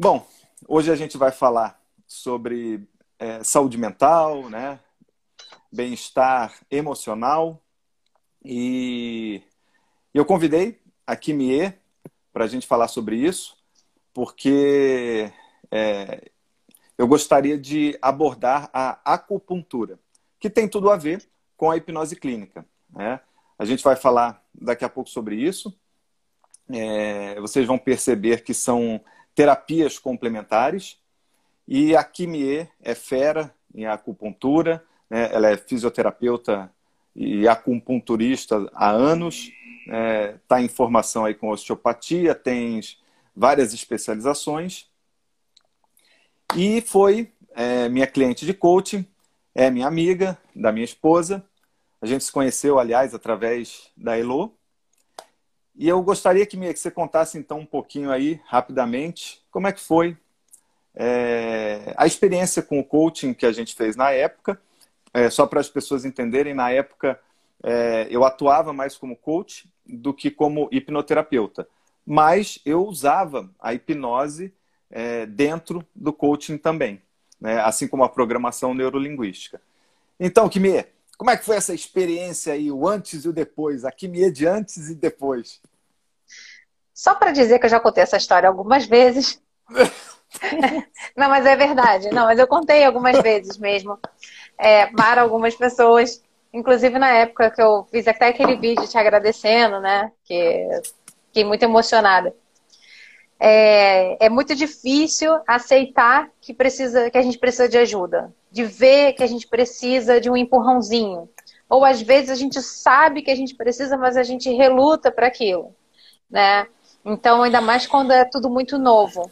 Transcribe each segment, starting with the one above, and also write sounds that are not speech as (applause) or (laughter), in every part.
Bom, hoje a gente vai falar sobre é, saúde mental, né? bem-estar emocional. E eu convidei a Kimie para a gente falar sobre isso, porque é, eu gostaria de abordar a acupuntura, que tem tudo a ver com a hipnose clínica. Né? A gente vai falar daqui a pouco sobre isso. É, vocês vão perceber que são terapias complementares. E a Kimie é fera em acupuntura, né? ela é fisioterapeuta e acupunturista há anos, está é, em formação aí com osteopatia, tem várias especializações e foi é, minha cliente de coaching, é minha amiga, da minha esposa. A gente se conheceu, aliás, através da Elo. E eu gostaria que, que você contasse então um pouquinho aí, rapidamente, como é que foi é, a experiência com o coaching que a gente fez na época. É, só para as pessoas entenderem, na época é, eu atuava mais como coach do que como hipnoterapeuta. Mas eu usava a hipnose é, dentro do coaching também, né? assim como a programação neurolinguística. Então, Kimie, como é que foi essa experiência aí, o antes e o depois, a Kimie de antes e depois? Só para dizer que eu já contei essa história algumas vezes. (laughs) não, mas é verdade. Não, mas eu contei algumas vezes mesmo é, para algumas pessoas. Inclusive na época que eu fiz até aquele vídeo te agradecendo, né? Que fiquei muito emocionada é, é muito difícil aceitar que, precisa, que a gente precisa de ajuda, de ver que a gente precisa de um empurrãozinho. Ou às vezes a gente sabe que a gente precisa, mas a gente reluta para aquilo, né? Então, ainda mais quando é tudo muito novo.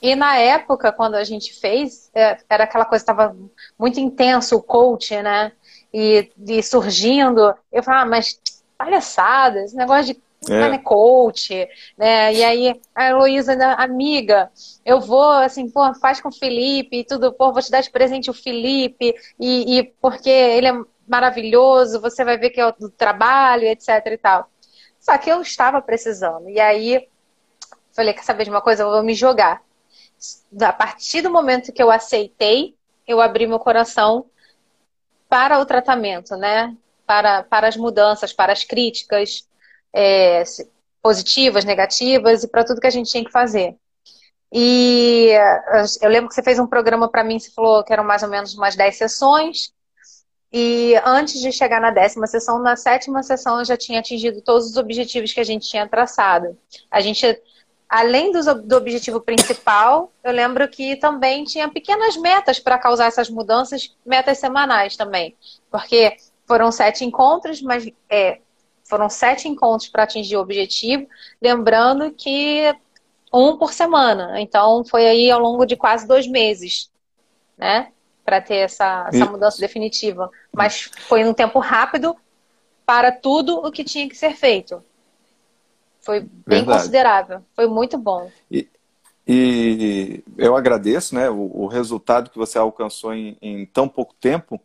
E na época, quando a gente fez, é, era aquela coisa, estava muito intenso o coach, né? E, e surgindo, eu falava, ah, mas palhaçada, esse negócio de é. né, coach, né? E aí a Heloísa, amiga, eu vou assim, pô, faz com o Felipe e tudo, pô, vou te dar de presente o Felipe, e, e porque ele é maravilhoso, você vai ver que é do trabalho, etc e tal. Só que eu estava precisando. E aí falei, quer saber de uma coisa? Eu vou me jogar. A partir do momento que eu aceitei, eu abri meu coração para o tratamento, né? Para, para as mudanças, para as críticas, é, positivas, negativas e para tudo que a gente tinha que fazer. E eu lembro que você fez um programa para mim, você falou que eram mais ou menos umas 10 sessões. E antes de chegar na décima sessão, na sétima sessão eu já tinha atingido todos os objetivos que a gente tinha traçado. A gente, além do, do objetivo principal, eu lembro que também tinha pequenas metas para causar essas mudanças, metas semanais também. Porque foram sete encontros, mas é, foram sete encontros para atingir o objetivo, lembrando que um por semana. Então, foi aí ao longo de quase dois meses, né? Para ter essa, essa mudança definitiva. Mas foi um tempo rápido para tudo o que tinha que ser feito. Foi bem Verdade. considerável. Foi muito bom. E, e eu agradeço né, o, o, resultado que você alcançou em, em tão pouco tempo.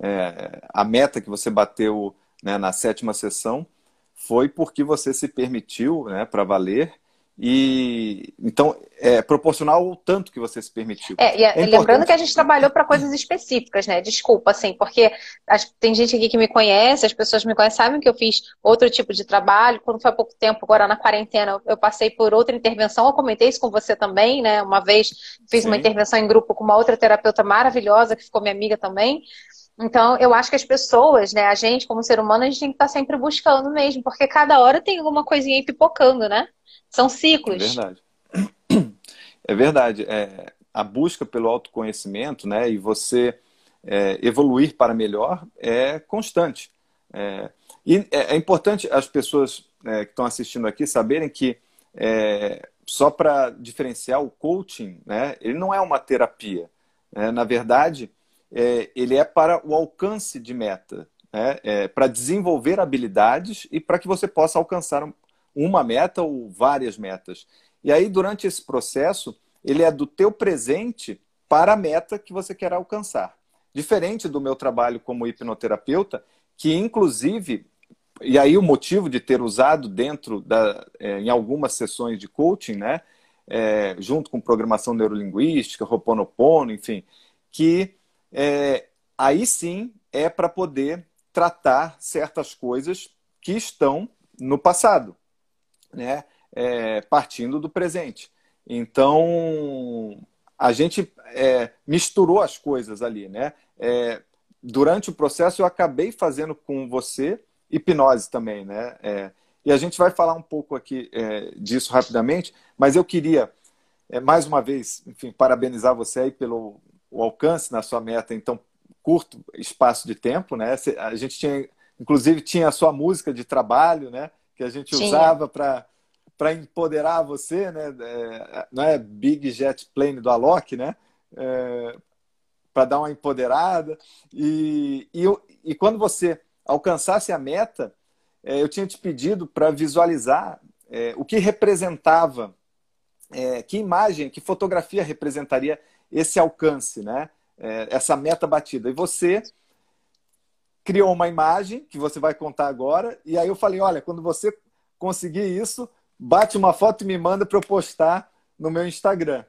É, a meta que você bateu né, na sétima sessão, foi porque você se permitiu né, para valer e então é proporcional ao tanto que você se permitiu. É, e, é, é lembrando que a gente trabalhou para coisas específicas, né? Desculpa, assim, porque as, tem gente aqui que me conhece, as pessoas me conhecem, sabem que eu fiz outro tipo de trabalho. Quando foi há pouco tempo, agora na quarentena, eu, eu passei por outra intervenção. Eu comentei isso com você também, né? Uma vez fiz Sim. uma intervenção em grupo com uma outra terapeuta maravilhosa que ficou minha amiga também. Então, eu acho que as pessoas, né, a gente, como ser humano, a gente tem que estar sempre buscando mesmo, porque cada hora tem alguma coisinha aí pipocando, né? São ciclos. É verdade. (clears throat) É verdade. É, a busca pelo autoconhecimento, né, e você é, evoluir para melhor é constante. É, e é, é importante as pessoas é, que estão assistindo aqui saberem que é, só para diferenciar o coaching, né, ele não é uma terapia. Né? Na verdade, ele é para o alcance de meta, né? para desenvolver habilidades e para que você possa alcançar uma meta ou várias metas. E aí, durante esse processo, ele é do teu presente para a meta que você quer alcançar. Diferente do meu trabalho como hipnoterapeuta, que inclusive, e aí o motivo de ter usado dentro da, é, em algumas sessões de coaching, né, é, junto com programação neurolinguística, Ho'oponopono, enfim, que é, aí sim é para poder tratar certas coisas que estão no passado, né? É, partindo do presente. Então, a gente é, misturou as coisas ali, né? É, durante o processo, eu acabei fazendo com você hipnose também, né? É, e a gente vai falar um pouco aqui é, disso rapidamente, mas eu queria, é, mais uma vez, enfim, parabenizar você aí pelo o alcance na sua meta em tão curto espaço de tempo, né? A gente tinha, inclusive, tinha a sua música de trabalho, né? Que a gente usava para para empoderar você, né? É, não é Big Jet Plane do Alok, né? É, para dar uma empoderada. E, e, e, quando você alcançasse a meta, é, eu tinha te pedido para visualizar é, o que representava, é, que imagem, que fotografia representaria esse alcance, né? É, essa meta batida. E você criou uma imagem que você vai contar agora. E aí eu falei, olha, quando você conseguir isso, bate uma foto e me manda para eu postar no meu Instagram.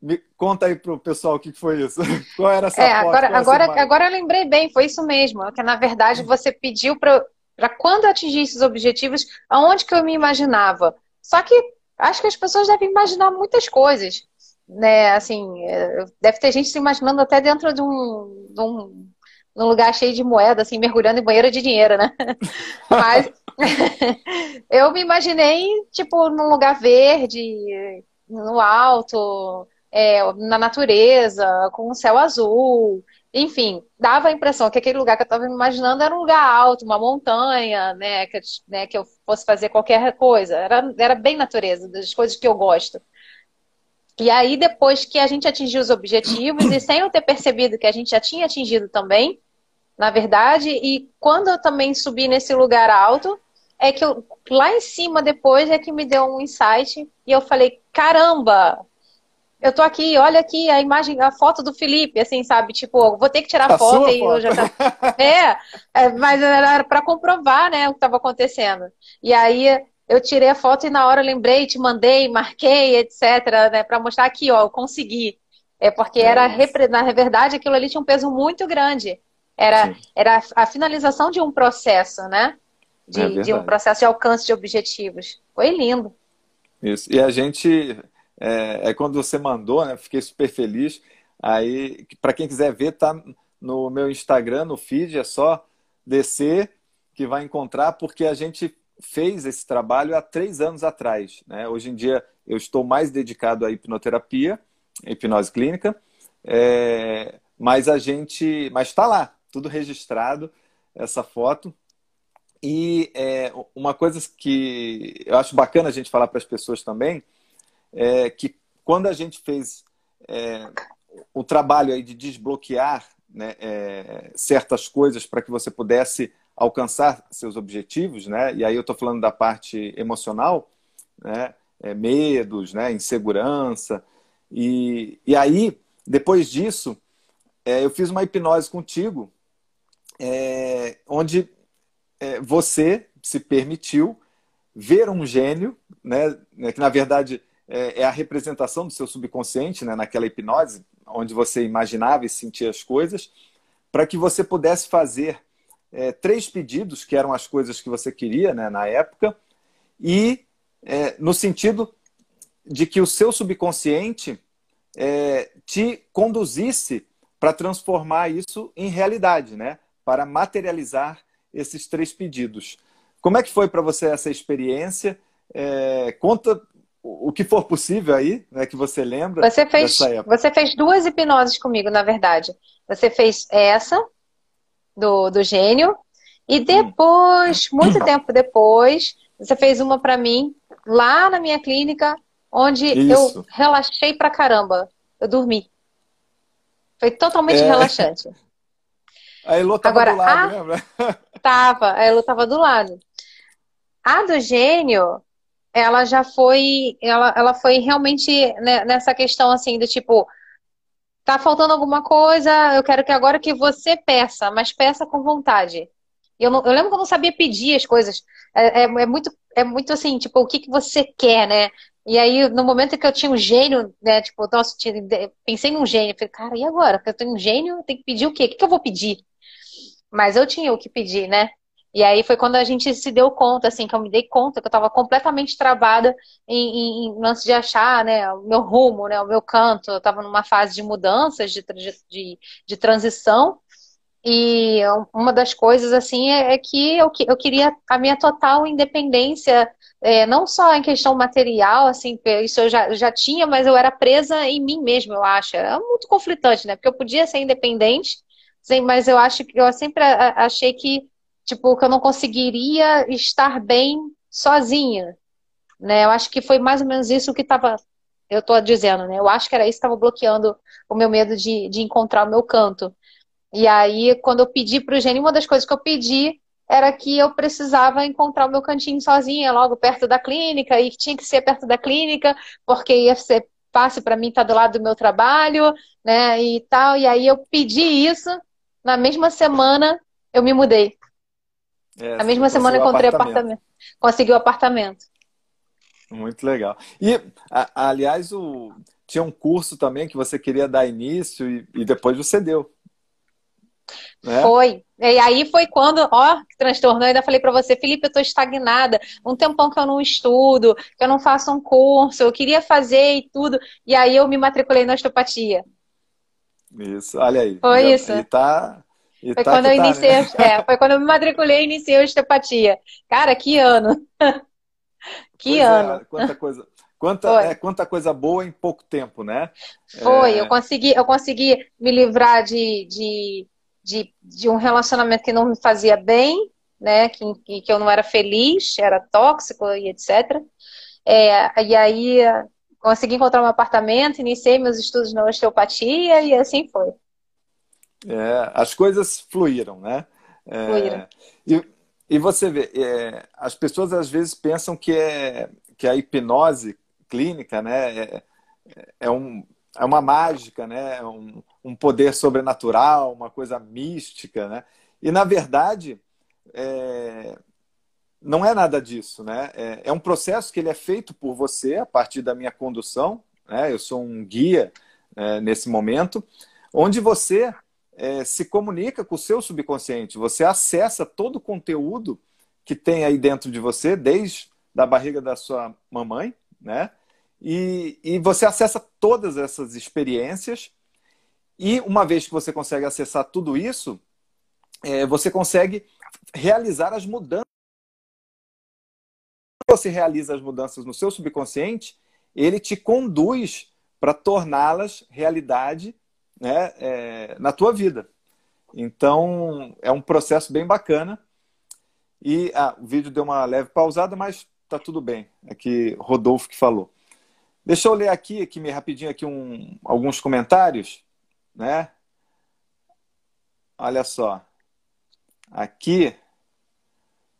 Me conta aí pro pessoal o que foi isso. (laughs) Qual era essa é, foto? Agora, agora, agora eu lembrei bem, foi isso mesmo. Que na verdade você pediu para quando atingir esses objetivos, aonde que eu me imaginava. Só que acho que as pessoas devem imaginar muitas coisas. Né, assim, é, deve ter gente se imaginando até dentro de um, de um, num lugar cheio de moeda, assim, mergulhando em banheiro de dinheiro, né? (laughs) Mas (laughs) eu me imaginei, tipo, num lugar verde, no alto, é, na natureza, com um céu azul. Enfim, dava a impressão que aquele lugar que eu estava me imaginando era um lugar alto, uma montanha, né que, né, que eu fosse fazer qualquer coisa. Era, era bem natureza, das coisas que eu gosto. E aí, depois que a gente atingiu os objetivos, e (coughs) sem eu ter percebido que a gente já tinha atingido também, na verdade, e quando eu também subi nesse lugar alto, é que eu, lá em cima depois é que me deu um insight e eu falei, caramba, eu tô aqui, olha aqui a imagem, a foto do Felipe, assim, sabe? Tipo, vou ter que tirar a foto e foto. eu já tá... (laughs) é, é, mas era para comprovar, né, o que estava acontecendo. E aí eu tirei a foto e na hora eu lembrei, te mandei, marquei, etc, né, para mostrar aqui, ó, eu consegui. É porque era, na verdade, aquilo ali tinha um peso muito grande. Era, era a finalização de um processo, né? De, é de um processo de alcance de objetivos. Foi lindo. Isso. E a gente é, é quando você mandou, né? Fiquei super feliz. Aí, para quem quiser ver, tá no meu Instagram, no feed, é só descer que vai encontrar, porque a gente fez esse trabalho há três anos atrás. Né? Hoje em dia eu estou mais dedicado à hipnoterapia, hipnose clínica, é, mas a gente, mas está lá, tudo registrado essa foto. E é, uma coisa que eu acho bacana a gente falar para as pessoas também é, que quando a gente fez é, o trabalho aí de desbloquear né, é, certas coisas para que você pudesse alcançar seus objetivos, né? E aí eu estou falando da parte emocional, né? É, medos, né? Insegurança. E, e aí, depois disso, é, eu fiz uma hipnose contigo, é, onde é, você se permitiu ver um gênio, né? né que na verdade é, é, a representação do seu subconsciente, né, naquela hipnose, onde você imaginava e sentia as coisas, para que você pudesse fazer é, três pedidos, que eram as coisas que você queria né, na época, e é, no sentido de que o seu subconsciente é, te conduzisse para transformar isso em realidade, né? Para materializar esses três pedidos. Como é que foi para você essa experiência? É, conta o que for possível aí, né, que você lembra você fez, Você fez duas hipnoses comigo, na verdade. Você fez essa, do, do gênio, e hum. depois, hum. muito tempo depois, você fez uma para mim, lá na minha clínica, onde Isso. eu relaxei pra caramba. Eu dormi. Foi totalmente é... relaxante. (laughs) A Elo tava Agora, do lado, a... lembra? (laughs) Tava, a Elo tava do lado. A do gênio, ela já foi, ela, ela foi realmente nessa questão assim do tipo, tá faltando alguma coisa, eu quero que agora que você peça, mas peça com vontade. Eu, não, eu lembro que eu não sabia pedir as coisas. É, é, é muito, é muito assim, tipo, o que, que você quer, né? E aí, no momento que eu tinha um gênio, né? Tipo, nossa, pensei num gênio. Falei, cara, e agora? Porque eu tenho um gênio, eu tenho que pedir o quê? O que, que eu vou pedir? Mas eu tinha o que pedir, né? E aí foi quando a gente se deu conta, assim, que eu me dei conta que eu estava completamente travada em, em, lance de achar, né, o meu rumo, né, o meu canto. Eu estava numa fase de mudanças, de, de, de transição. E uma das coisas, assim, é, é que eu, eu queria a minha total independência, é, não só em questão material, assim, isso eu já, já tinha, mas eu era presa em mim mesma, eu acho. Era muito conflitante, né? Porque eu podia ser independente, mas eu acho que eu sempre achei que tipo, que eu não conseguiria estar bem sozinha, né? Eu acho que foi mais ou menos isso que estava, eu estou dizendo, né? Eu acho que era isso que estava bloqueando o meu medo de, de encontrar o meu canto. E aí, quando eu pedi para o Gênio, uma das coisas que eu pedi era que eu precisava encontrar o meu cantinho sozinha, logo perto da clínica, e tinha que ser perto da clínica, porque ia ser fácil para mim estar do lado do meu trabalho, né, e tal. E aí eu pedi isso, na mesma semana eu me mudei. É, a mesma semana encontrei apartamento. apartamento. Consegui o apartamento. Muito legal. E, a, aliás, o, tinha um curso também que você queria dar início e, e depois você deu. Né? Foi. E aí foi quando, ó, que transtornou. Eu ainda falei para você, Felipe, eu tô estagnada. Um tempão que eu não estudo, que eu não faço um curso, eu queria fazer e tudo. E aí eu me matriculei na osteopatia. Isso, olha aí. Foi já, isso. E tá, foi tá quando eu tá, iniciei, né? é, foi quando eu me matriculei e iniciei a osteopatia. Cara, que ano! (laughs) que pois é, ano! É, quanta coisa, quanta, é, quanta coisa boa em pouco tempo, né? Foi, é... eu consegui, eu consegui me livrar de, de, de, de, um relacionamento que não me fazia bem, né? Que, que eu não era feliz, era tóxico e etc. É, e aí consegui encontrar um apartamento, iniciei meus estudos na osteopatia e assim foi. É, as coisas fluíram, né? É, fluíram. E, e você vê, é, as pessoas às vezes pensam que, é, que a hipnose clínica né, é, é, um, é uma mágica, né? É um, um poder sobrenatural, uma coisa mística, né? E, na verdade, é, não é nada disso, né? É, é, um processo que ele é feito por você a partir da minha condução, né? Eu sou um guia é, nesse momento, onde você é, se comunica com o seu subconsciente. Você acessa todo o conteúdo que tem aí dentro de você, desde da barriga da sua mamãe, né? E, e você acessa todas essas experiências. E uma vez que você consegue acessar tudo isso, é, você consegue realizar as mudanças. Você realiza as mudanças no seu subconsciente, ele te conduz para torná-las realidade né, é, na tua vida. Então, é um processo bem bacana. E ah, o vídeo deu uma leve pausada, mas tá tudo bem. Aqui, é Rodolfo que falou. Deixa eu ler aqui, aqui rapidinho aqui um, alguns comentários, né? Olha só. Aqui,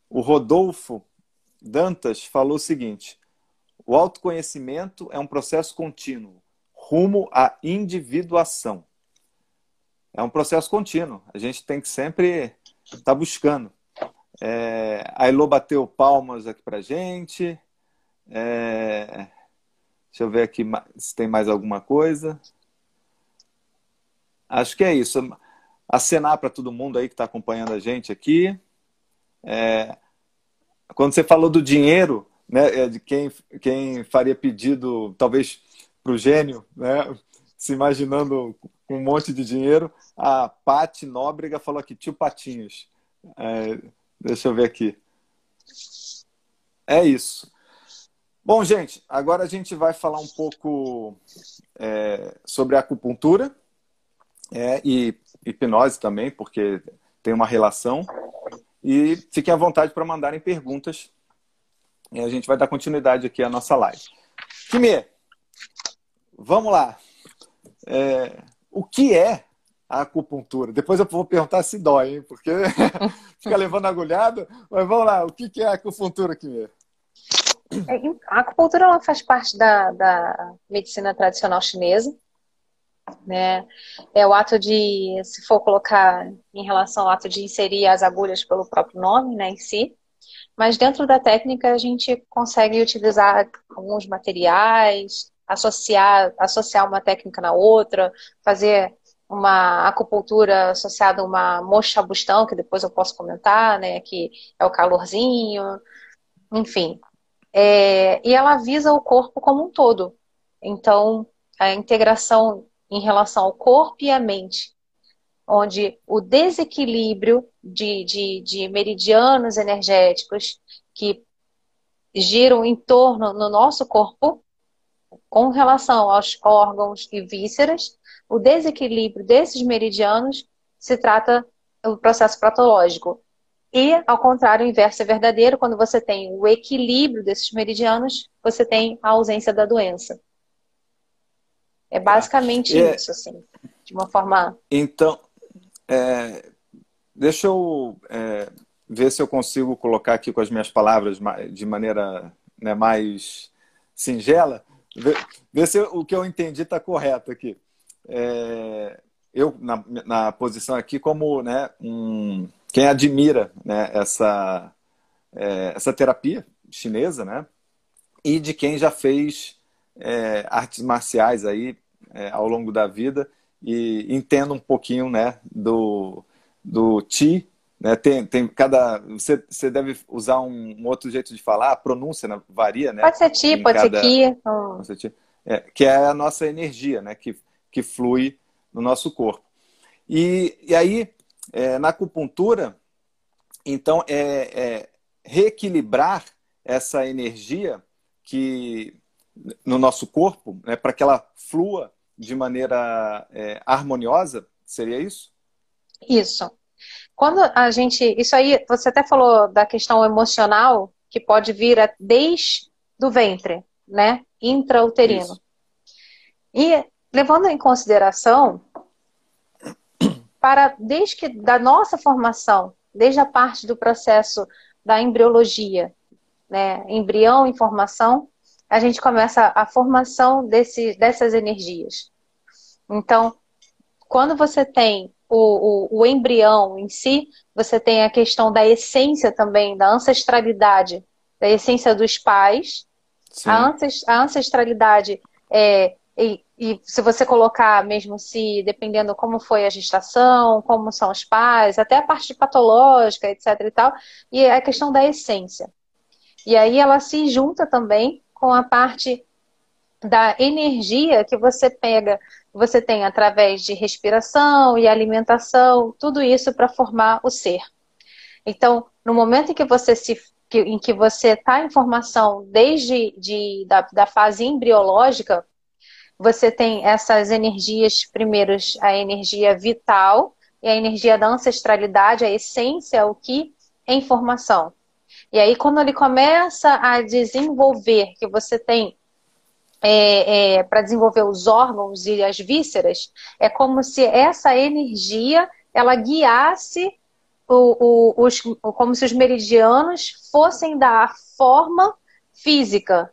o Rodolfo Dantas falou o seguinte: o autoconhecimento é um processo contínuo rumo à individuação. É um processo contínuo. A gente tem que sempre estar tá buscando. É, a Elô bateu palmas aqui para gente. É, deixa eu ver aqui se tem mais alguma coisa. Acho que é isso. Acenar para todo mundo aí que está acompanhando a gente aqui. É, quando você falou do dinheiro, né, é, de quem, quem faria pedido, talvez para o gênio, né? se imaginando com um monte de dinheiro. A Pati Nóbrega falou aqui, tio Patinhos. É, deixa eu ver aqui. É isso. Bom, gente, agora a gente vai falar um pouco é, sobre acupuntura é, e hipnose também, porque tem uma relação. E fiquem à vontade para mandarem perguntas. E a gente vai dar continuidade aqui à nossa live. Kimê, Vamos lá. É, o que é a acupuntura? Depois eu vou perguntar se dói, hein? Porque (laughs) fica levando agulhada. Mas vamos lá, o que é a acupuntura aqui é, A acupuntura ela faz parte da, da medicina tradicional chinesa. Né? É o ato de, se for colocar em relação ao ato de inserir as agulhas pelo próprio nome né, em si, mas dentro da técnica a gente consegue utilizar alguns materiais, associar, associar uma técnica na outra, fazer uma acupuntura associada a uma mochabustão, que depois eu posso comentar, né, que é o calorzinho, enfim. É, e ela visa o corpo como um todo. Então, a integração em relação ao corpo e à mente, onde o desequilíbrio de, de, de meridianos energéticos que giram em torno no nosso corpo, com relação aos órgãos e vísceras, o desequilíbrio desses meridianos se trata do processo patológico. E, ao contrário, o inverso é verdadeiro, quando você tem o equilíbrio desses meridianos, você tem a ausência da doença. É basicamente é, isso, assim, de uma forma. Então, é, deixa eu é, ver se eu consigo colocar aqui com as minhas palavras de maneira né, mais singela, ver, ver, se o que eu entendi está correto aqui. É, eu, na, na, posição aqui, como né, um, quem admira né, essa, é, essa terapia chinesa, né? E de quem já fez é, artes marciais aí é, ao longo da vida e entenda um pouquinho, né, do, do Ti, né, tem, tem cada, você, você deve usar um, um outro jeito de falar, a pronúncia né, varia, né? Pode ser Ti, pode cada, ser Ki. Pode ser ti, é, que é a nossa energia, né, que, que flui no nosso corpo. E, e aí, é, na acupuntura, então, é, é reequilibrar essa energia que no nosso corpo, né, para que ela flua de maneira é, harmoniosa, seria isso? Isso. Quando a gente. Isso aí, você até falou da questão emocional, que pode vir desde do ventre, né? Intrauterino. Isso. E levando em consideração, para desde que da nossa formação desde a parte do processo da embriologia, né, embrião em formação, a gente começa a formação desse, dessas energias. Então, quando você tem o, o, o, embrião em si, você tem a questão da essência também, da ancestralidade, da essência dos pais. A, ancestralidade é, e, e, se você colocar mesmo se, dependendo como foi a gestação, como são os pais, até a parte patológica, etc e tal, e a questão da essência. E aí ela se junta também com a parte da energia que você pega, você tem através de respiração e alimentação, tudo isso para formar o ser. Então, no momento em que você se em que você está em formação desde de, da, da fase embriológica, você tem essas energias, primeiro, a energia vital e a energia da ancestralidade, a essência, o que é informação. E aí, quando ele começa a desenvolver, que você tem é, é, para desenvolver os órgãos e as vísceras, é como se essa energia ela guiasse o, o, os, como se os meridianos fossem da forma física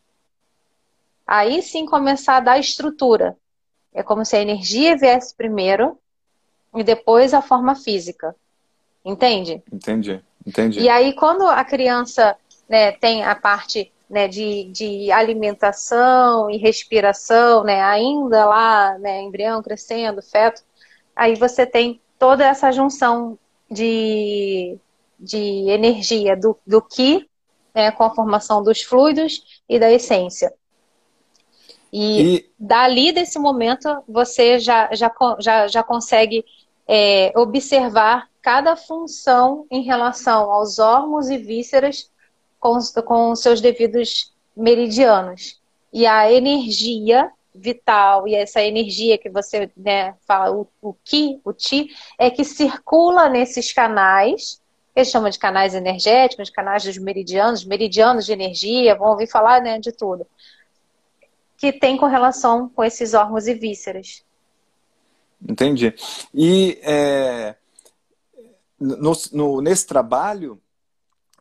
aí sim começar a dar estrutura. É como se a energia viesse primeiro e depois a forma física. Entende? Entendi, entendi. E aí, quando a criança né, tem a parte né, de, de alimentação e respiração, né, ainda lá, né, embrião crescendo, feto, aí você tem toda essa junção de, de energia do, do que, né, com a formação dos fluidos e da essência. E, e... dali desse momento você já, já, já, já consegue é, observar cada função em relação aos órgãos e vísceras com, com seus devidos meridianos. E a energia vital e essa energia que você né, fala, o, o ki, o ti, é que circula nesses canais, que chama de canais energéticos, canais dos meridianos, meridianos de energia, vão ouvir falar né, de tudo que tem correlação com esses órgãos e vísceras. Entendi. E é, no, no, nesse trabalho,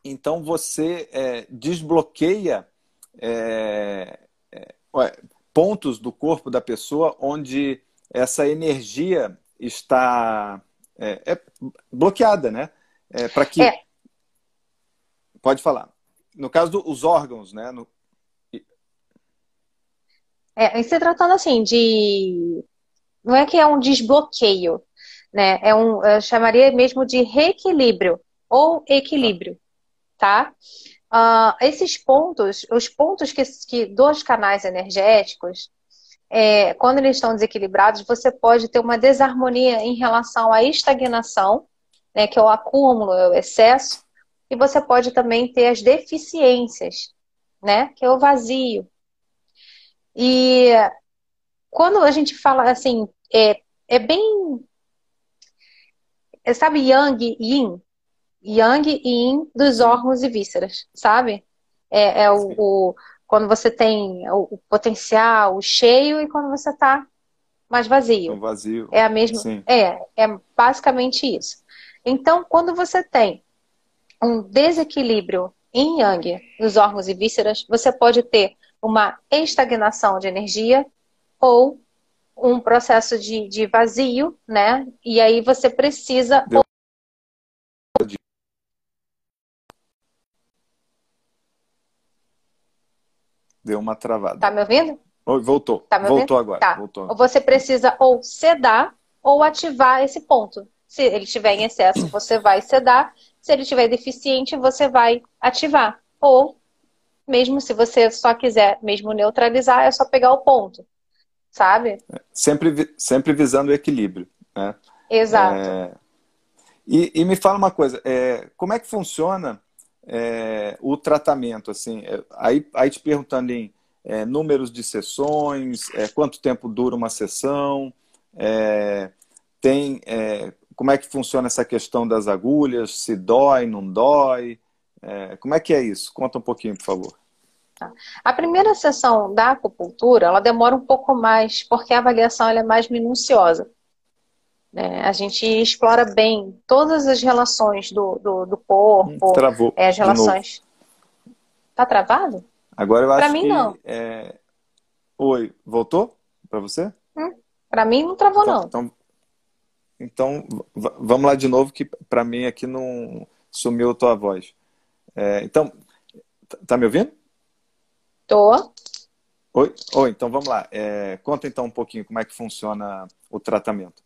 então você é, desbloqueia é, é pontos do corpo da pessoa onde essa energia está é, é bloqueada, né? É, Para que. Pode falar. no caso dos órgãos, né? No... É, se tratando assim de. Não é que é um desbloqueio, né? É um, eu chamaria mesmo de reequilíbrio ou equilíbrio, tá? Uh, esses pontos, os pontos que, que dos canais energéticos, é, quando eles estão desequilibrados, você pode ter uma desarmonia em relação à estagnação, né, que é o acúmulo, é o excesso, e você pode também ter as deficiências, né, que é o vazio. E quando a gente fala assim, é, é bem. É, sabe Yang Yin? Yang e Yin dos órgãos e vísceras, sabe? É, é o, o, quando você tem o, o potencial, o cheio, e quando você está mais vazio. vazio. É a mesma. Sim. É, é basicamente isso. Então, quando você tem um desequilíbrio em yang nos órgãos e vísceras, você pode ter uma estagnação de energia ou um processo de, de vazio, né? E aí você precisa. Deu Deu uma travada. Tá me ouvindo? voltou. Tá me voltou ouvindo? agora. Tá. Voltou. Ou você precisa ou sedar ou ativar esse ponto. Se ele estiver em excesso, você vai sedar. Se ele estiver deficiente, você vai ativar. Ou, mesmo se você só quiser mesmo neutralizar, é só pegar o ponto. Sabe? Sempre, sempre visando o equilíbrio. Né? Exato. É... E, e, me fala uma coisa, é, como é que funciona é, o tratamento? Assim, é, aí, aí te perguntando em é, números de sessões, é, quanto tempo dura uma sessão, tem como é que funciona essa questão das agulhas, se dói, não dói, como é que é isso? Conta um pouquinho, por favor. Tá. A primeira sessão da acupuntura, ela demora um pouco mais, porque a avaliação é mais minuciosa. É, a gente explora bem todas as relações do, do, do corpo. Travou. É, as relações. Tá travado? Agora eu acho pra mim, que. não. É... Oi, voltou para você? Hum, para mim não travou, então, não. Então, então vamos lá de novo, que para mim aqui não sumiu a tua voz. É, então, tá me ouvindo? Tô. Oi? Oi, então vamos lá. É, conta então um pouquinho como é que funciona o tratamento.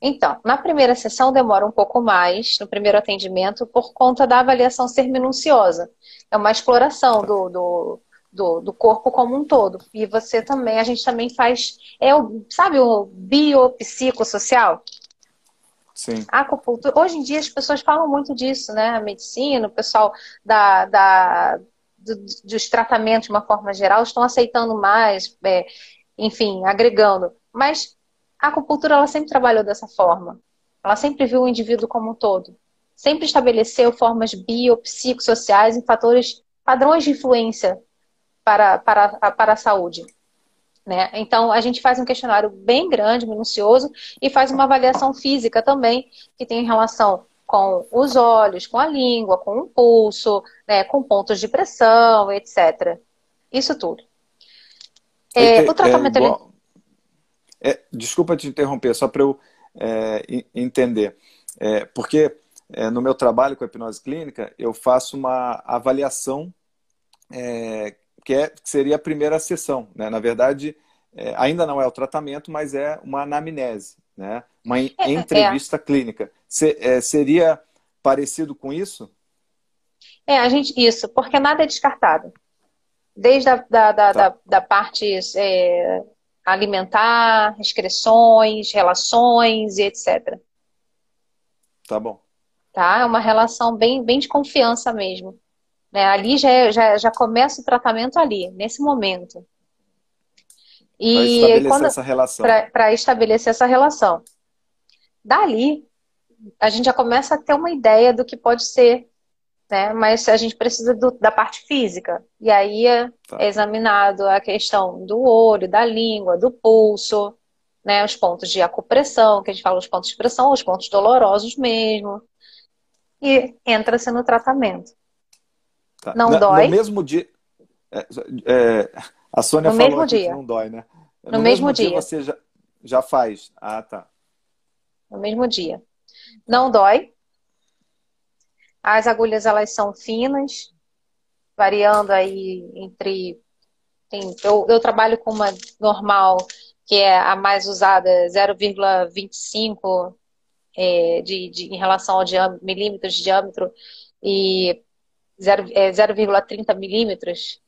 Então, na primeira sessão demora um pouco mais, no primeiro atendimento, por conta da avaliação ser minuciosa. É uma exploração do, do, do, do corpo como um todo. E você também, a gente também faz, é o, sabe o biopsicossocial? Sim. Acupuntura. Hoje em dia as pessoas falam muito disso, né? A medicina, o pessoal da, da, do, dos tratamentos de uma forma geral estão aceitando mais, é, enfim, agregando. Mas a acupuntura ela sempre trabalhou dessa forma. Ela sempre viu o indivíduo como um todo. Sempre estabeleceu formas biopsicossociais e fatores, padrões de influência para, para, para a saúde. Né? Então, a gente faz um questionário bem grande, minucioso, e faz uma avaliação física também, que tem relação com os olhos, com a língua, com o pulso, né, com pontos de pressão, etc. Isso tudo. É, é, o tratamento. É igual, é, desculpa te interromper, só para eu é, entender. É, porque no meu trabalho com a hipnose clínica, eu faço uma avaliação que, é, que seria a primeira sessão. Né? Na verdade, ainda não é o tratamento, mas é uma anamnese, né? uma entrevista clínica. Se, seria parecido com isso? É, a gente, isso, porque nada é descartado. Desde a da, da, tá. da, da parte é, alimentar, excreções, relações e etc. Tá bom. Tá? É uma relação bem, bem de confiança mesmo. Né? Ali já, é, já, já começa o tratamento ali, nesse momento. E para estabelecer quando, essa relação. Para estabelecer essa relação. Dali, a gente já começa a ter uma ideia do que pode ser né? Mas a gente precisa do, da parte física. E aí é, tá. é, examinado a questão do olho, da língua, do pulso, né? Os pontos de acupressão, que a gente fala os pontos de pressão, os pontos dolorosos mesmo. E entra-se no tratamento. Tá. Não Na, dói. No mesmo dia. É, é, a Sônia no falou mesmo dia. que não dói, né? No, no mesmo, mesmo dia. dia. você já, já faz. Ah, tá. No mesmo dia. Não dói, As agulhas elas são finas, variando aí entre. Tem, eu, eu trabalho com uma normal, que é a mais usada, 0,25 é, de, de, em relação ao diâmetro, milímetros de diâmetro e 0,30 é, milímetros,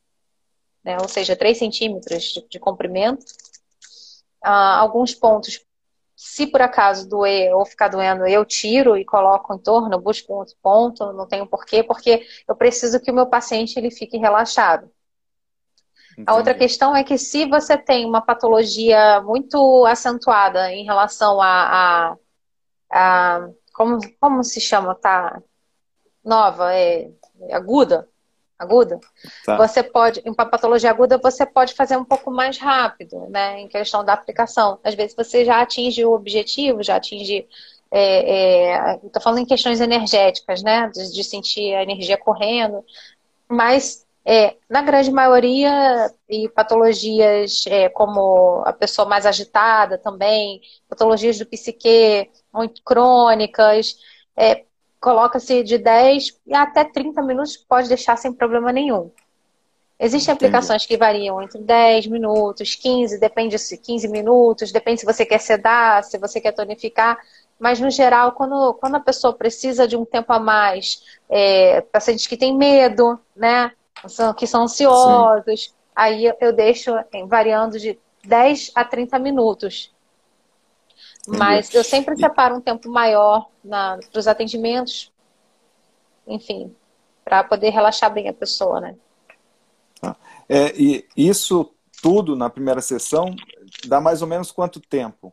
né, ou seja, 3 centímetros de, de comprimento. Ah, alguns pontos se por acaso doer ou ficar doendo, eu tiro e coloco em torno, busco outro ponto, não tenho porquê, porque eu preciso que o meu paciente ele fique relaxado. Entendi. A outra questão é que se você tem uma patologia muito acentuada em relação a, a, a como, como se chama, tá? Nova, é, é aguda, aguda, tá. você pode, em patologia aguda, você pode fazer um pouco mais rápido, né, em questão da aplicação. Às vezes você já atinge o objetivo, já atinge. É, é, Estou falando em questões energéticas, né, de, de sentir a energia correndo, mas é, na grande maioria, e patologias é, como a pessoa mais agitada também, patologias do psique muito crônicas, é, coloca-se de 10 e até 30 minutos, pode deixar sem problema nenhum. Existem Entendi. aplicações que variam entre 10 minutos, 15, depende se 15 minutos, depende se você quer sedar, se você quer tonificar. Mas, no geral, quando, quando a pessoa precisa de um tempo a mais, é, pacientes que têm medo, né? Que são ansiosos, Sim. aí eu deixo variando de 10 a 30 minutos. Mas eu sempre separo um tempo maior para os atendimentos, enfim, para poder relaxar bem a pessoa, né? Ah, é, e isso tudo na primeira sessão dá mais ou menos quanto tempo?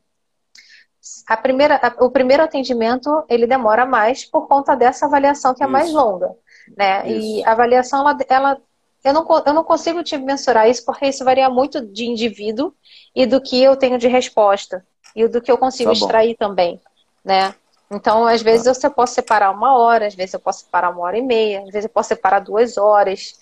A primeira, a, o primeiro atendimento ele demora mais por conta dessa avaliação que é isso. mais longa, né? Isso. E a avaliação ela, ela eu não, eu não consigo te mensurar isso porque isso varia muito de indivíduo e do que eu tenho de resposta e do que eu consigo tá extrair também, né? Então, às vezes, tá. você pode separar uma hora, às vezes eu posso separar uma hora e meia, às vezes eu posso separar duas horas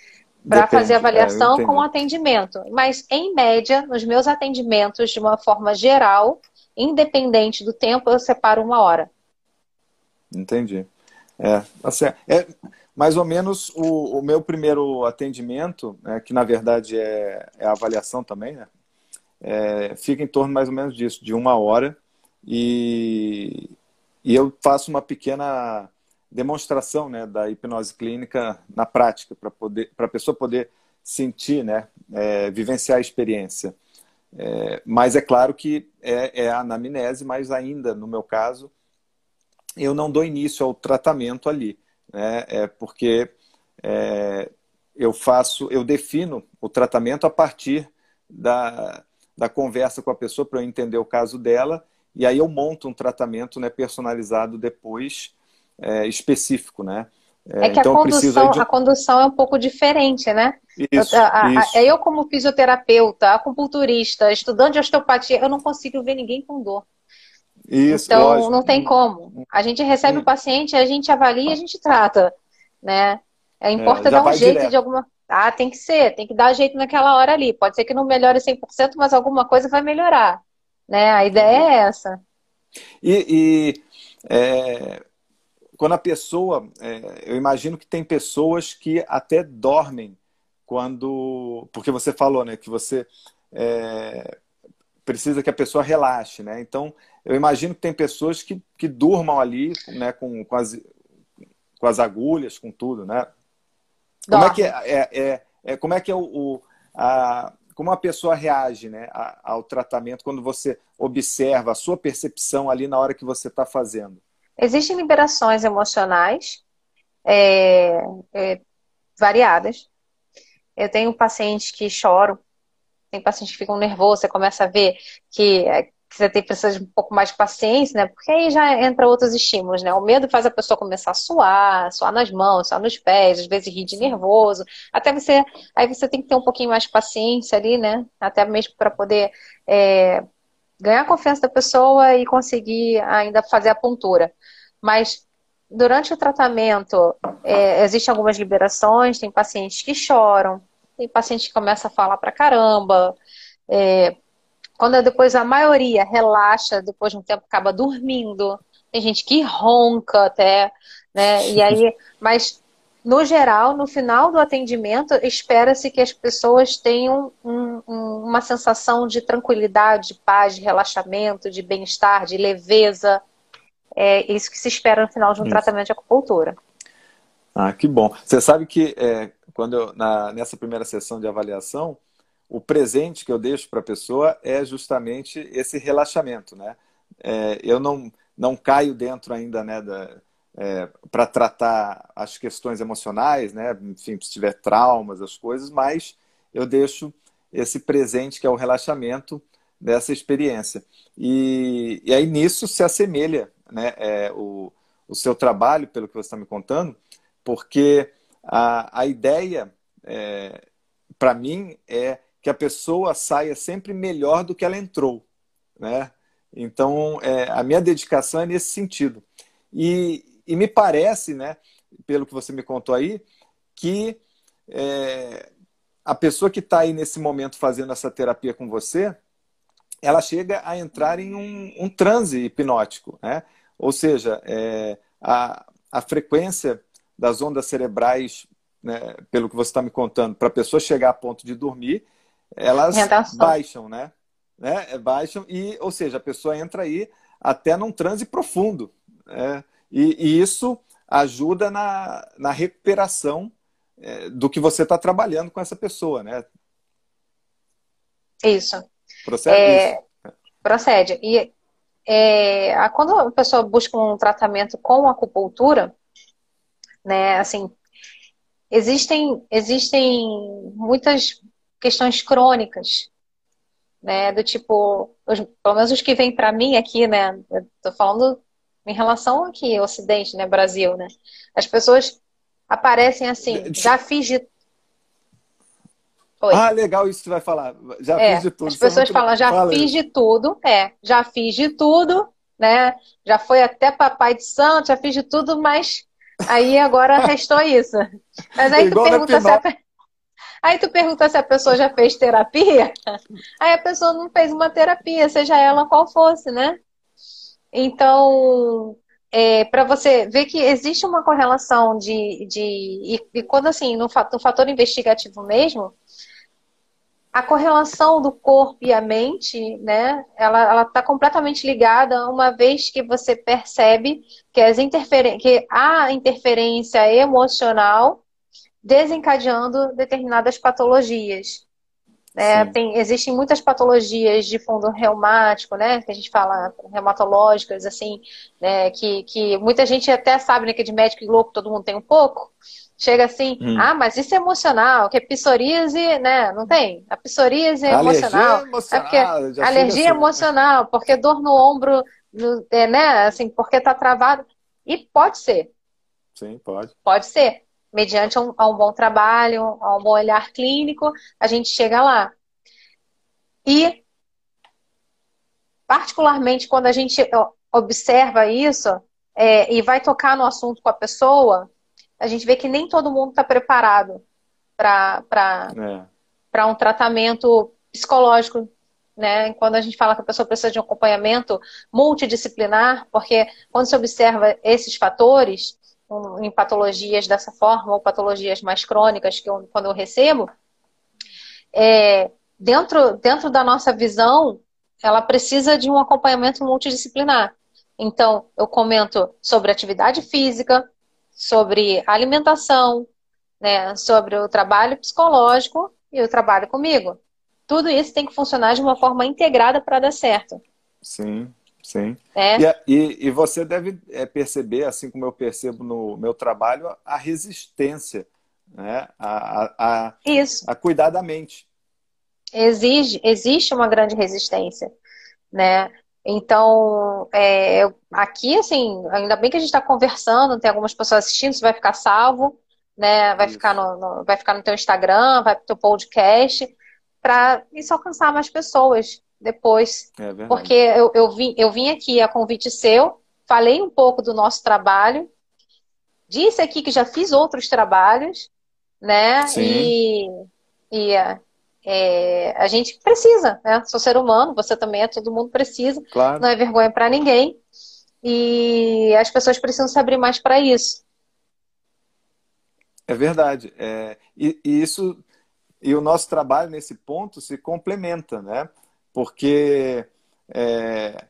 para fazer avaliação é, com atendimento. Mas, em média, nos meus atendimentos, de uma forma geral, independente do tempo, eu separo uma hora. Entendi. É, assim, é mais ou menos o, o meu primeiro atendimento, né, que na verdade é, é avaliação também, né? é, fica em torno mais ou menos disso, de uma hora. E, e eu faço uma pequena demonstração né, da hipnose clínica na prática, para a pessoa poder sentir, né, é, vivenciar a experiência. É, mas é claro que é, é a anamnese, mas ainda, no meu caso, eu não dou início ao tratamento ali, né, é porque é, eu faço, eu defino o tratamento a partir da, da conversa com a pessoa para eu entender o caso dela e aí eu monto um tratamento né, personalizado depois é, específico, né? É, é que então, a, condução, de... a condução é um pouco diferente, né? Isso, eu, a, isso. eu, como fisioterapeuta, acupunturista, estudante de osteopatia, eu não consigo ver ninguém com dor. Isso, então, lógico. não tem como. A gente recebe o paciente, a gente avalia e a gente trata, né? É, importa é, dar um jeito direto. de alguma... Ah, tem que ser, tem que dar jeito naquela hora ali. Pode ser que não melhore 100%, mas alguma coisa vai melhorar. Né? A ideia é essa. E, e é, quando a pessoa. É, eu imagino que tem pessoas que até dormem quando. Porque você falou, né? Que você é, precisa que a pessoa relaxe, né? Então, eu imagino que tem pessoas que, que durmam ali, né? Com, com, as, com as agulhas, com tudo, né? Como é que é, é, é, é, como é que é o, o a, como a pessoa reage né, ao tratamento quando você observa a sua percepção ali na hora que você está fazendo? Existem liberações emocionais é, é, variadas. Eu tenho pacientes que choram, tem pacientes que ficam nervosos, você começa a ver que é, que você tem, precisa de um pouco mais de paciência, né? Porque aí já entra outros estímulos, né? O medo faz a pessoa começar a suar, suar nas mãos, suar nos pés, às vezes rir de nervoso. Até você, aí você tem que ter um pouquinho mais de paciência ali, né? Até mesmo para poder é, ganhar a confiança da pessoa e conseguir ainda fazer a pontura. Mas durante o tratamento, é, existem algumas liberações, tem pacientes que choram, tem pacientes que começam a falar pra caramba, é, quando depois a maioria relaxa, depois de um tempo acaba dormindo. Tem gente que ronca até. né? E aí, mas no geral, no final do atendimento, espera-se que as pessoas tenham um, um, uma sensação de tranquilidade, de paz, de relaxamento, de bem-estar, de leveza. É isso que se espera no final de um isso. tratamento de acupuntura. Ah, que bom. Você sabe que é, quando eu, na, nessa primeira sessão de avaliação, o presente que eu deixo para a pessoa é justamente esse relaxamento, né? É, eu não, não caio dentro ainda né, da, é, para tratar as questões emocionais, né? Enfim, se tiver traumas, as coisas, mas eu deixo esse presente que é o relaxamento dessa experiência. E, e aí nisso se assemelha né, é, o, o seu trabalho, pelo que você está me contando, porque a, a ideia, é, para mim, é que a pessoa saia sempre melhor do que ela entrou. Né? Então, é, a minha dedicação é nesse sentido. E, e me parece, né, pelo que você me contou aí, que é, a pessoa que está aí nesse momento fazendo essa terapia com você, ela chega a entrar em um, um transe hipnótico, né? Ou seja, é, a, a frequência das ondas cerebrais, né, pelo que você está me contando, para a pessoa chegar a ponto de dormir, elas baixam, né? né? Baixam e, ou seja, a pessoa entra aí até num transe profundo. Né? E, e isso ajuda na, na recuperação é, do que você está trabalhando com essa pessoa, né? Isso. Procede é, isso. Procede. E é, quando a pessoa busca um tratamento com acupuntura, né, assim, existem, existem muitas questões crônicas, né, do tipo, os, pelo menos os que vêm para mim aqui, né, eu tô falando em relação aqui, Ocidente, né, Brasil, né? As pessoas aparecem assim, já fiz de Oi. Ah, legal isso que você vai falar. Já é, fiz de tudo. As pessoas muito... falam, já Fala fiz de tudo. É, já fiz de tudo, né? Já foi até papai de santo, já fiz de tudo, mas aí agora restou isso. Mas aí Igual tu pergunta se a... Aí tu pergunta se a pessoa já fez terapia. Aí a pessoa não fez uma terapia, seja ela qual fosse, né? Então, é, para você ver que existe uma correlação de. de e, e quando assim, no, no fator investigativo mesmo, a correlação do corpo e a mente, né, ela está completamente ligada uma vez que você percebe que, as interferen que há interferência emocional desencadeando determinadas patologias. Né? Tem, existem muitas patologias de fundo reumático, né? Que a gente fala reumatológicas, assim, né? Que, que muita gente até sabe né, que de médico e louco todo mundo tem um pouco. Chega assim, hum. ah, mas isso é emocional, que é psoríase, né? Não tem? A psoríase é alergia emocional. emocional. É porque, alergia assim. emocional, porque dor no ombro, é, né? Assim, porque tá travado. E pode ser. Sim, pode. Pode ser mediante um, a um bom trabalho, a um bom olhar clínico, a gente chega lá. E, particularmente, quando a gente observa isso é, e vai tocar no assunto com a pessoa, a gente vê que nem todo mundo está preparado para é. um tratamento psicológico. Né? Quando a gente fala que a pessoa precisa de um acompanhamento multidisciplinar, porque quando se observa esses fatores, em patologias dessa forma, ou patologias mais crônicas, que eu, quando eu recebo, é, dentro, dentro da nossa visão, ela precisa de um acompanhamento multidisciplinar. Então, eu comento sobre atividade física, sobre alimentação, né, sobre o trabalho psicológico e o trabalho comigo. Tudo isso tem que funcionar de uma forma integrada para dar certo. Sim. Sim. É. E, e, e, você deve é, perceber, assim como eu percebo no meu trabalho, a resistência né? a, a, a, Isso. a cuidar da mente. Exige, existe uma grande resistência. Né? Então, é, aqui, assim, ainda bem que a gente está conversando, tem algumas pessoas assistindo, isso vai ficar salvo, né? Vai ficar no, no, vai ficar no teu Instagram, vai pro teu podcast, para isso alcançar mais pessoas depois. É porque eu, eu, vim, eu vim aqui a convite seu, falei um pouco do nosso trabalho, disse aqui que já fiz outros trabalhos, né? Sim. E, e é, a gente precisa, né? Sou ser humano, você também é, todo mundo precisa. Claro. Não é vergonha para ninguém. e as pessoas precisam se abrir mais para isso. É verdade. É, e, e, isso e o nosso trabalho nesse ponto se complementa, né? Porque é,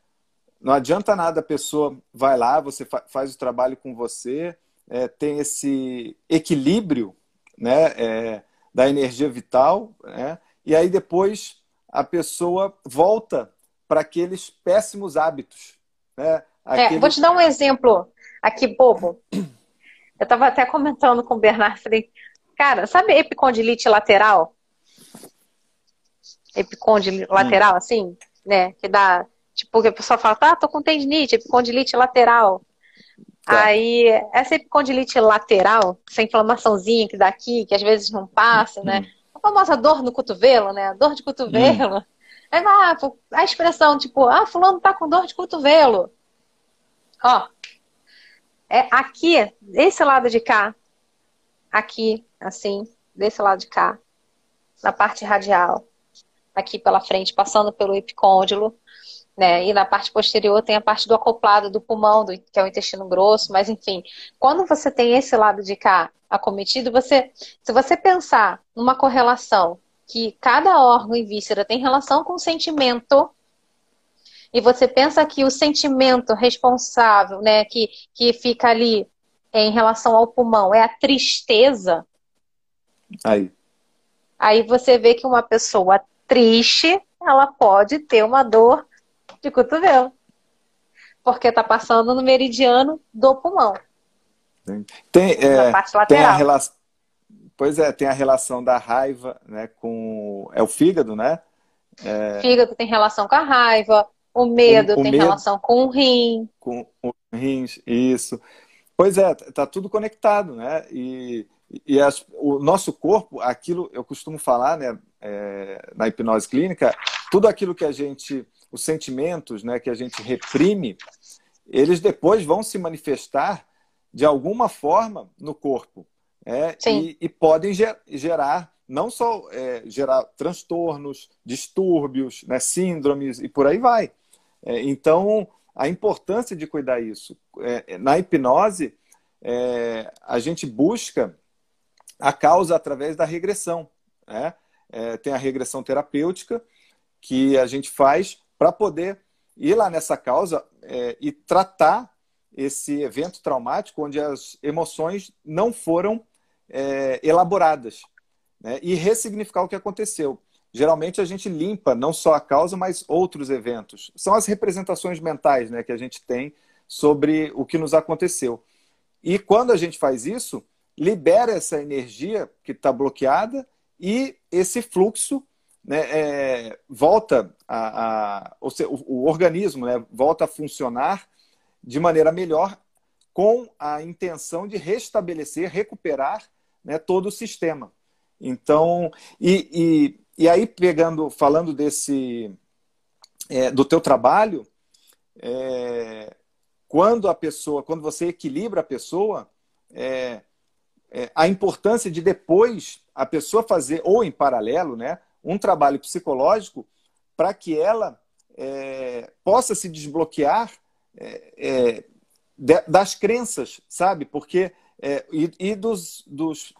não adianta nada a pessoa vai lá, você fa faz o trabalho com você, é, tem esse equilíbrio, né? É, da energia vital, né? E aí depois a pessoa volta para aqueles péssimos hábitos, né? Aquele... É, vou te dar um exemplo aqui, bobo. (clears throat) Eu estava até comentando com o Bernardo, falei, cara, sabe epicondilite lateral? Epicondilite hum. lateral, assim, né? Que dá, tipo, que a pessoa fala, tá, tô com tendinite, epicondilite lateral. Tá. Aí, essa epicondilite lateral, essa inflamaçãozinha que dá aqui, que às vezes não passa, né? Hum. Famosa dor no cotovelo, né? Dor de cotovelo. Hum. Aí, ah, a expressão, tipo, ah, fulano tá com dor de cotovelo. Ó, é aqui, desse lado de cá, aqui, assim, desse lado de cá, na parte radial, aqui pela frente, passando pelo epicôndilo, né? E na parte posterior tem a parte do acoplado do pulmão, do, que é o intestino grosso, mas enfim, quando você tem esse lado de cá acometido, você, se você pensar numa correlação que cada órgão e víscera tem relação com o sentimento, e você pensa que o sentimento responsável, né, que, que fica ali em relação ao pulmão, é a tristeza. Aí. Aí você vê que uma pessoa triste, ela pode ter uma dor de cotovelo. Porque está passando no meridiano do pulmão. Tem, é, parte lateral. Tem a relação, pois é, tem a relação da raiva né, com. É o fígado, né? É... Fígado tem relação com a raiva, o medo o, o tem medo, relação com o rim. Com o rins, isso. Pois é, tá tudo conectado, né? E, e as, o nosso corpo, aquilo, eu costumo falar, né, é, na hipnose clínica, tudo aquilo que a gente, os sentimentos, né, que a gente reprime, eles depois vão se manifestar de alguma forma no corpo. É, e, e, podem ger, gerar não só é, gerar transtornos, distúrbios, né, síndromes e por aí vai. É, então, a importância de cuidar isso. É, na hipnose, é, a gente busca a causa através da regressão. Né? É, tem a regressão terapêutica que a gente faz para poder ir lá nessa causa é, e tratar esse evento traumático onde as emoções não foram é, elaboradas né? e ressignificar o que aconteceu geralmente a gente limpa não só a causa, mas outros eventos. São as representações mentais né, que a gente tem sobre o que nos aconteceu. E quando a gente faz isso, libera essa energia que está bloqueada e esse fluxo né, é, volta a, a seja, o, o, organismo né, volta a funcionar de maneira melhor com a intenção de restabelecer, recuperar né, todo o sistema. Então, e, e aí, pegando, falando desse é, do teu trabalho, é, quando a pessoa, quando você equilibra a pessoa, é, é, a importância de depois a pessoa fazer, ou em paralelo, né, um trabalho psicológico para que ela é, possa se desbloquear é, de, das crenças, sabe? Porque e, e dos, dos,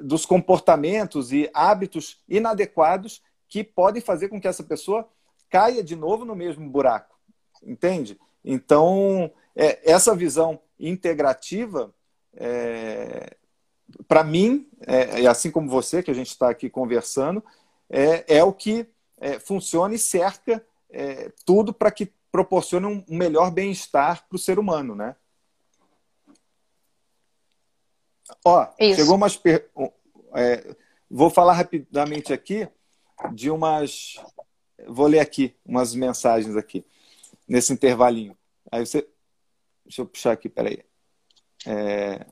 dos comportamentos e hábitos inadequados que podem fazer com que essa pessoa caia de novo no mesmo buraco. Entende? Então, é, essa visão integrativa, é, para mim, é, assim como você, que a gente está aqui conversando, é, é, o que é, funciona e cerca é, tudo para que proporcione um melhor bem-estar para o ser humano, né? Ó, Isso. chegou umas per... é, vou falar rapidamente aqui de umas vou ler aqui umas mensagens aqui nesse intervalinho. Aí você deixa eu puxar aqui, peraí. É...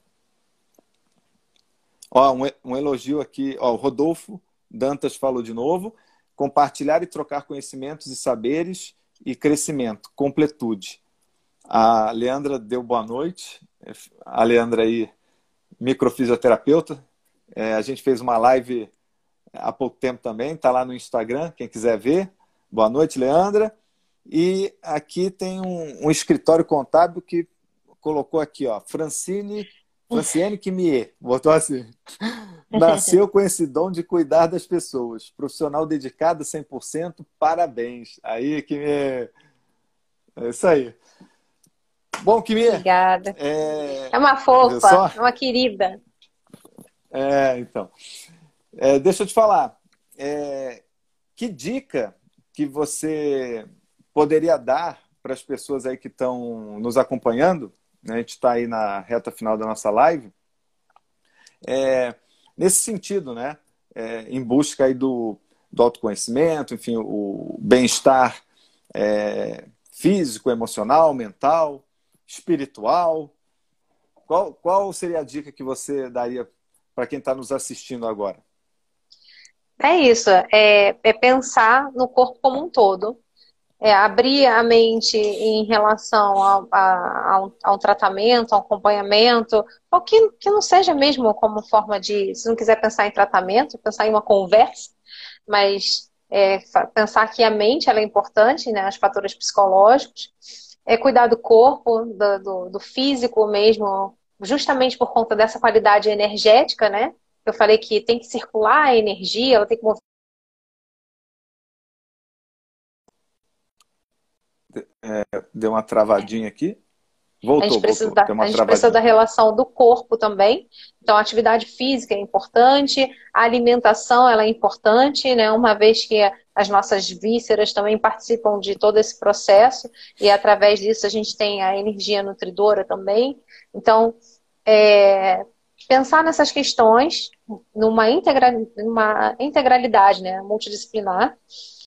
Ó, um, um elogio aqui, ó, o Rodolfo Dantas falou de novo, compartilhar e trocar conhecimentos e saberes e crescimento, completude. A Leandra deu boa noite. A Leandra aí microfisioterapeuta. É, a gente fez uma live há pouco tempo também, está lá no Instagram, quem quiser ver. Boa noite, Leandra. E aqui tem um, um escritório contábil que colocou aqui, ó, Francine, Franciane Quimier, botou assim. Nasceu com esse dom de cuidar das pessoas. Profissional dedicado 100%, parabéns. Aí, Quimier. É isso aí. Bom, Quimier. Obrigada. É, é uma fofa, é uma querida. É, então. É, deixa eu te falar. É, que dica que você poderia dar para as pessoas aí que estão nos acompanhando? Né? A gente está aí na reta final da nossa live. É, nesse sentido, né? É, em busca aí do, do autoconhecimento, enfim, o bem-estar é, físico, emocional, mental, espiritual. Qual, qual seria a dica que você daria para quem está nos assistindo agora? É isso, é, é, pensar no corpo como um todo, é abrir a mente em relação a, um, a, um, tratamento, a um acompanhamento, ou que, que não seja mesmo como forma de, se não quiser pensar em tratamento, pensar em uma conversa, mas é, pensar que a mente ela é importante, né, os fatores psicológicos, é cuidar do corpo, do, do, do físico mesmo, justamente por conta dessa qualidade energética, né? Eu falei que tem que circular a energia, ela tem que mover. É, deu uma travadinha aqui. Voltou, a gente precisa, voltou. Da, a gente precisa da relação do corpo também. Então, a atividade física é importante, a alimentação ela é importante, né? Uma vez que as nossas vísceras também participam de todo esse processo e através disso a gente tem a energia nutridora também. Então, é, pensar nessas questões numa, integra, numa integralidade né, multidisciplinar